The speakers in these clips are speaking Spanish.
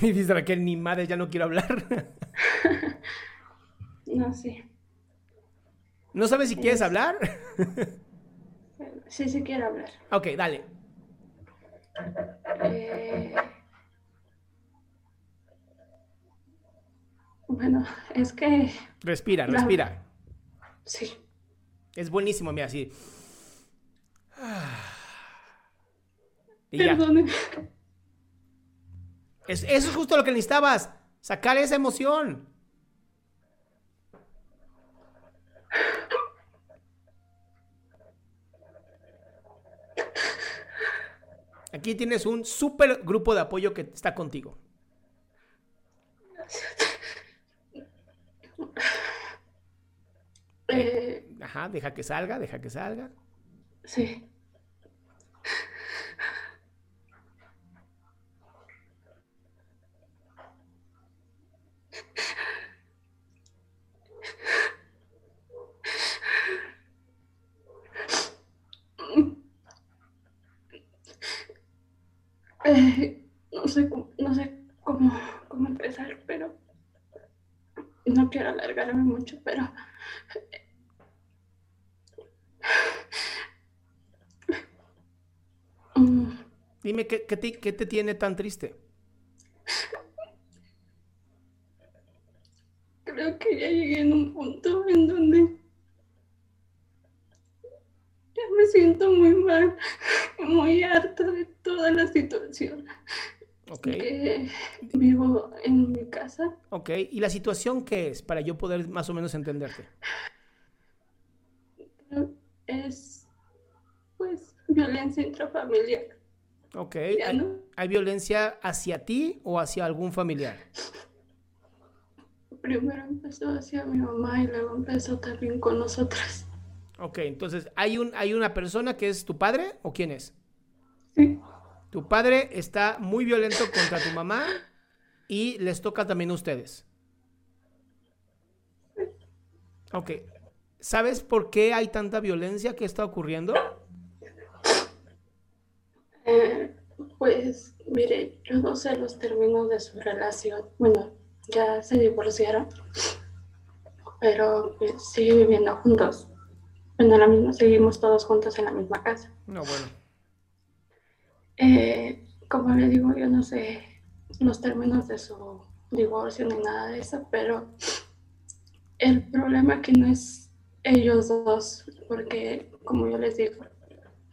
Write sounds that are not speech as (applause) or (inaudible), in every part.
(laughs) Y dice Raquel, ni madre, ya no quiero hablar. (laughs) No, sí. ¿No sabes si quieres hablar? Sí, sí quiero hablar. ok, dale. Eh, Bueno, es que Respira, respira. sí. Es buenísimo, mira, así. Ya. Perdone. Es- eso es justo lo que necesitabas. Sacar esa emoción. Aquí tienes un súper grupo de apoyo que está contigo. Eh, Ajá, deja que salga, deja que salga. sí. Eh, no sé, cómo- no sé cómo, cómo empezar, pero no quiero alargarme mucho, pero Dime, ¿qué, qué te, qué te tiene tan triste? creo que ya llegué en un punto en donde ya me siento muy mal, muy harta de toda la situación. Ok, Que vivo en mi casa, ok. ¿Y la situación qué es? Para yo poder más o menos entenderte. es pues violencia intrafamiliar. Ok. ¿Hay, no. hay violencia hacia ti o hacia algún familiar? Primero empezó hacia mi mamá y luego empezó también con nosotras. Ok, entonces, ¿hay, un, ¿hay una persona que es tu padre o quién es? Sí, Tu padre está muy violento contra tu mamá y les toca también a ustedes. Ok. ¿Sabes por qué hay tanta violencia que está ocurriendo? Eh, pues mire, yo no sé los términos de su relación. Bueno, ya se divorciaron, pero pues, siguen viviendo juntos. Bueno, la misma, seguimos todos juntos en la misma casa. No, bueno. Eh, como le digo, yo no sé los términos de su divorcio ni nada de eso, pero el problema aquí no es ellos dos, porque como yo les digo,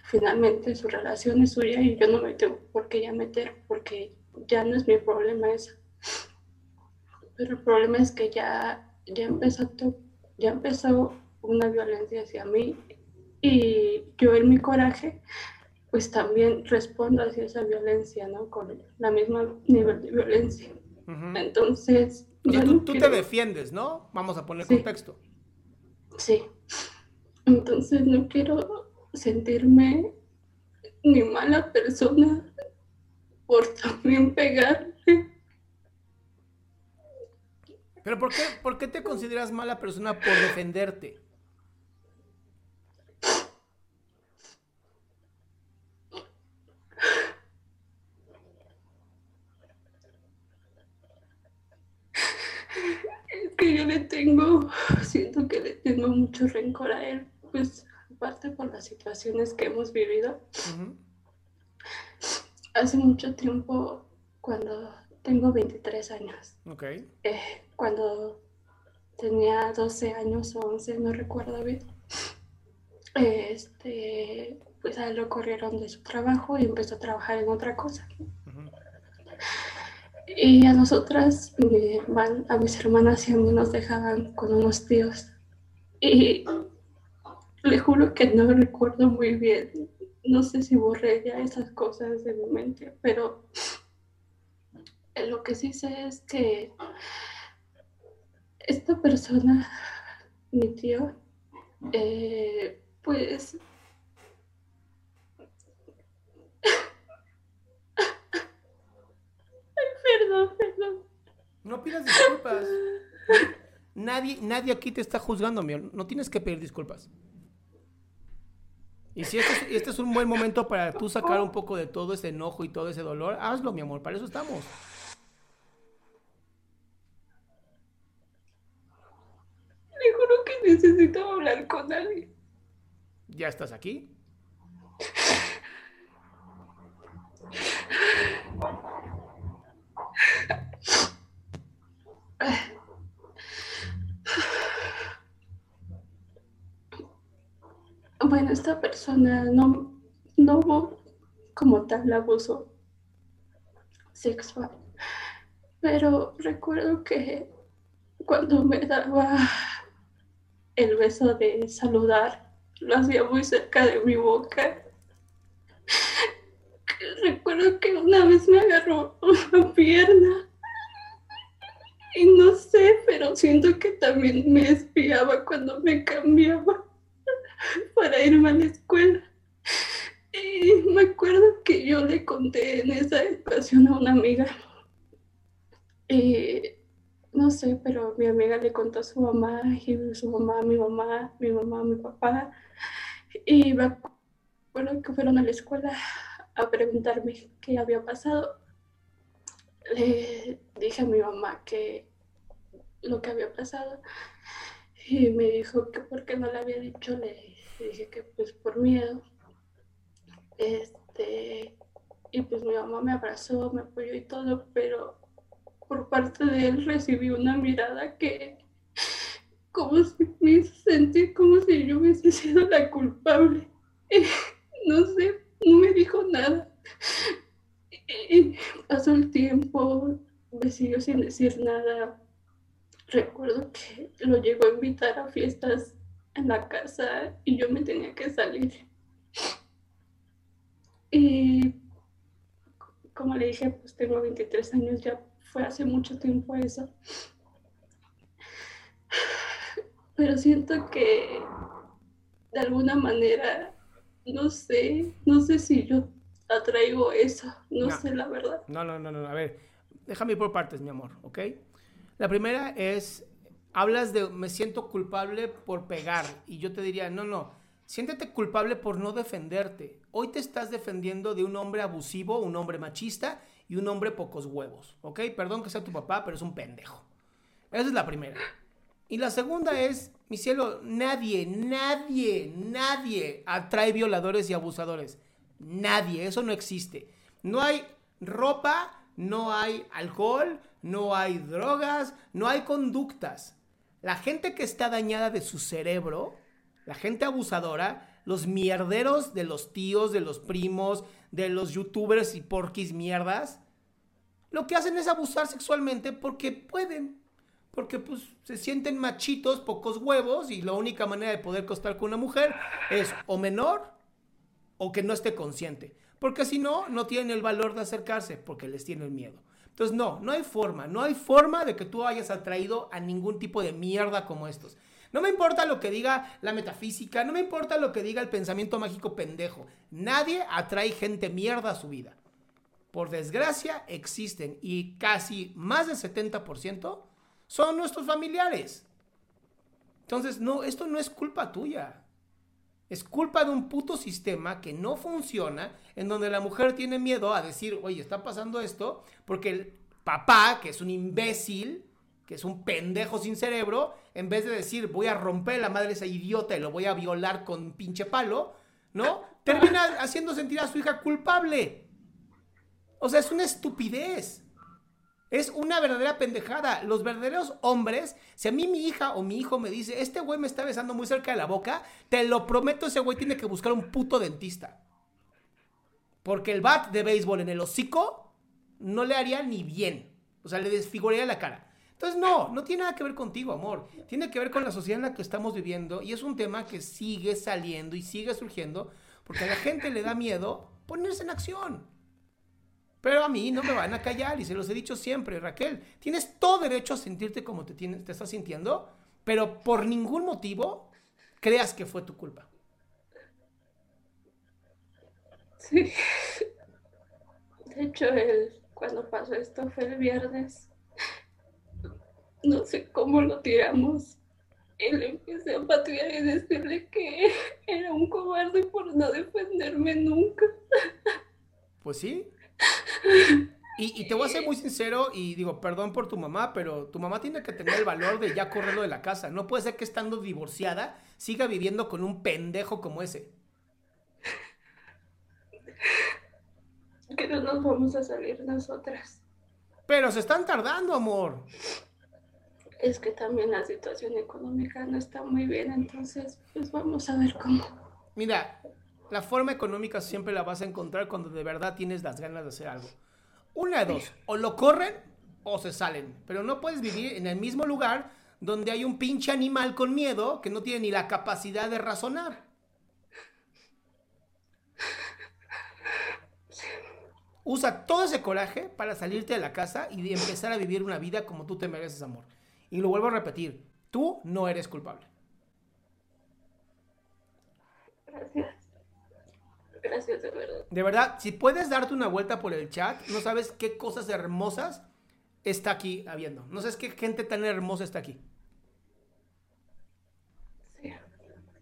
finalmente su relación es suya y yo no me tengo por qué ya meter, porque ya no es mi problema eso. Pero el problema es que ya, ya empezó ya empezó una violencia hacia mí y yo en mi coraje pues también respondo hacia esa violencia, ¿no? Con la misma nivel de violencia. Entonces, O sea, tú, no tú te defiendes, ¿no? Vamos a poner Sí. contexto. Sí. Entonces no quiero sentirme ni mala persona por también pegarle. Pero ¿por qué, ¿por qué te consideras mala persona por defenderte? Es que yo le tengo, siento que le tengo mucho rencor a él, pues aparte por las situaciones que hemos vivido. Hace mucho tiempo, cuando tengo 23 años, eh, cuando tenía 12 años o 11, no recuerdo bien, este, pues a él lo corrieron de su trabajo y empezó a trabajar en otra cosa. Y a nosotras, mi a mis hermanas y a mí nos dejaban con unos tíos. Y le juro que no recuerdo muy bien. No sé si borré ya esas cosas de mi mente, pero lo que sí sé es que esta persona, mi tío, eh, pues (laughs) Perdón, perdón. No pidas disculpas. Nadie, nadie aquí te está juzgando, mi amor. No tienes que pedir disculpas. Y si este es, este es un buen momento para tú sacar un poco de todo ese enojo y todo ese dolor, hazlo, mi amor. Para eso estamos. Le juro que necesito hablar con alguien. Ya estás aquí. (laughs) Bueno, esta persona no, no hubo como tal abuso sexual, pero recuerdo que cuando me daba el beso de saludar, lo hacía muy cerca de mi boca. Recuerdo que una vez me agarró una pierna y no sé, pero siento que también me espiaba cuando me cambiaba (laughs) para irme a la escuela. Y me acuerdo que yo le conté en esa ocasión a una amiga. No sé, pero mi amiga le contó a su mamá, y su mamá, mi mamá, mi mamá, mi papá. Y me acuerdo que fueron a la escuela a preguntarme qué había pasado. Le dije a mi mamá que lo que había pasado y me dijo que porque no le había dicho, le dije que pues por miedo. Este, y pues mi mamá me abrazó, me apoyó y todo, pero por parte de él recibí una mirada que como si me hizo sentir como si yo hubiese sido la culpable. (laughs) no sé, no me dijo nada. Pasó el tiempo, me siguió sin decir nada. Recuerdo que lo llegó a invitar a fiestas en la casa y yo me tenía que salir. Y como le dije, pues tengo 23 años, ya fue hace mucho tiempo eso. Pero siento que de alguna manera, no sé, no sé si yo atraigo eso, no, No. sé la verdad. No, no, no, no. A ver, déjame ir por partes, mi amor, ¿ok? La primera es, hablas de me siento culpable por pegar. Y yo te diría, no, no, siéntete culpable por no defenderte. Hoy te estás defendiendo de un hombre abusivo, un hombre machista y un hombre pocos huevos, ¿ok? Perdón que sea tu papá, pero es un pendejo. Esa es la primera. Y la segunda es, mi cielo, nadie, nadie, nadie atrae violadores y abusadores. Nadie, eso no existe. No hay ropa, no hay alcohol, no hay drogas, no hay conductas. La gente que está dañada de su cerebro, la gente abusadora, los mierderos de los tíos, de los primos, de los youtubers y porquis mierdas, lo que hacen es abusar sexualmente porque pueden. Porque pues se sienten machitos, pocos huevos y la única manera de poder costar con una mujer es o menor o que no esté consciente. Porque si no, no tienen el valor de acercarse porque les tienen miedo. Entonces, no, no hay forma, no hay forma de que tú hayas atraído a ningún tipo de mierda como estos. No me importa lo que diga la metafísica, no me importa lo que diga el pensamiento mágico pendejo. Nadie atrae gente mierda a su vida. por desgracia, existen y casi más del 70% son nuestros familiares. Entonces, no, esto no es culpa tuya. Es culpa de un puto sistema que no funciona, en donde la mujer tiene miedo a decir, oye, está pasando esto, porque el papá, que es un imbécil, que es un pendejo sin cerebro, en vez de decir, voy a romper la madre esa idiota y lo voy a violar con un pinche palo, ¿no? Termina haciendo sentir a su hija culpable. O sea, es una estupidez. Es una verdadera pendejada. Los verdaderos hombres, si a mí mi hija o mi hijo me dice, este güey me está besando muy cerca de la boca, te lo prometo, ese güey tiene que buscar un puto dentista. Porque el bat de béisbol en el hocico no le haría ni bien. O sea, le desfiguraría la cara. Entonces, no, no tiene nada que ver contigo, amor. Tiene que ver con la sociedad en la que estamos viviendo y es un tema que sigue saliendo y sigue surgiendo porque a la gente le da miedo ponerse en acción. Pero a mí no me van a callar y se los he dicho siempre, Raquel, tienes todo derecho a sentirte como te, tienes, te estás sintiendo, pero por ningún motivo creas que fue tu culpa. Sí. (laughs) De hecho, el, cuando pasó esto fue el viernes. No sé cómo lo tiramos. Le empecé a patear y decirle que era un cobarde por no defenderme nunca. Pues sí, y, te voy a ser muy sincero y digo, perdón por tu mamá, pero tu mamá tiene que tener el valor de ya correrlo de la casa. No puede ser que estando divorciada siga viviendo con un pendejo como ese. Que no nos vamos a salir nosotras. Pero se están tardando, amor. Es que también la situación económica no está muy bien, entonces pues vamos a ver cómo. Mira, la forma económica siempre la vas a encontrar cuando de verdad tienes las ganas de hacer algo. Una de dos, o lo corren o se salen. Pero no puedes vivir en el mismo lugar donde hay un pinche animal con miedo que no tiene ni la capacidad de razonar. Usa todo ese coraje para salirte de la casa y empezar a vivir una vida como tú te mereces, amor. Y lo vuelvo a repetir, tú no eres culpable. Gracias. Gracias, de verdad. De verdad, si puedes darte una vuelta por el chat, no sabes qué cosas hermosas está aquí habiendo. No sabes qué gente tan hermosa está aquí. Sí.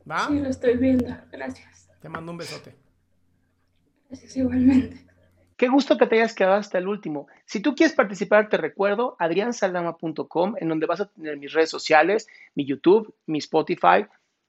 ¿Va? Sí, lo estoy viendo. Gracias. Te mando un besote. Gracias igualmente. Qué gusto que te hayas quedado hasta el último. Si tú quieres participar, te recuerdo adriansaldama.com, en donde vas a tener mis redes sociales, mi YouTube, mi Spotify,